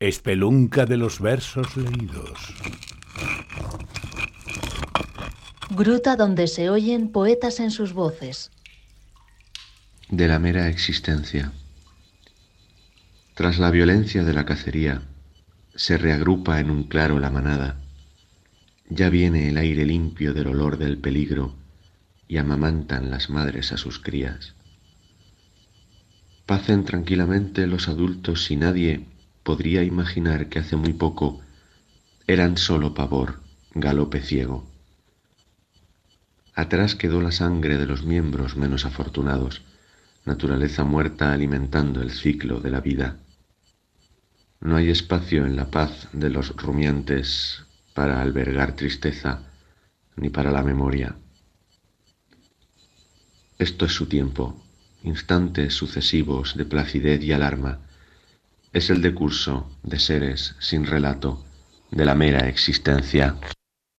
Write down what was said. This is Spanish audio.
Espelunca de los versos leídos. Gruta donde se oyen poetas en sus voces. De la mera existencia. Tras la violencia de la cacería, se reagrupa en un claro la manada. Ya viene el aire limpio del olor del peligro y amamantan las madres a sus crías. Pacen tranquilamente los adultos y nadie podría imaginar que hace muy poco eran solo pavor, galope ciego. Atrás quedó la sangre de los miembros menos afortunados, naturaleza muerta alimentando el ciclo de la vida. No hay espacio en la paz de los rumiantes para albergar tristeza ni para la memoria. Esto es su tiempo, instantes sucesivos de placidez y alarma. Es el decurso de seres sin relato de la mera existencia.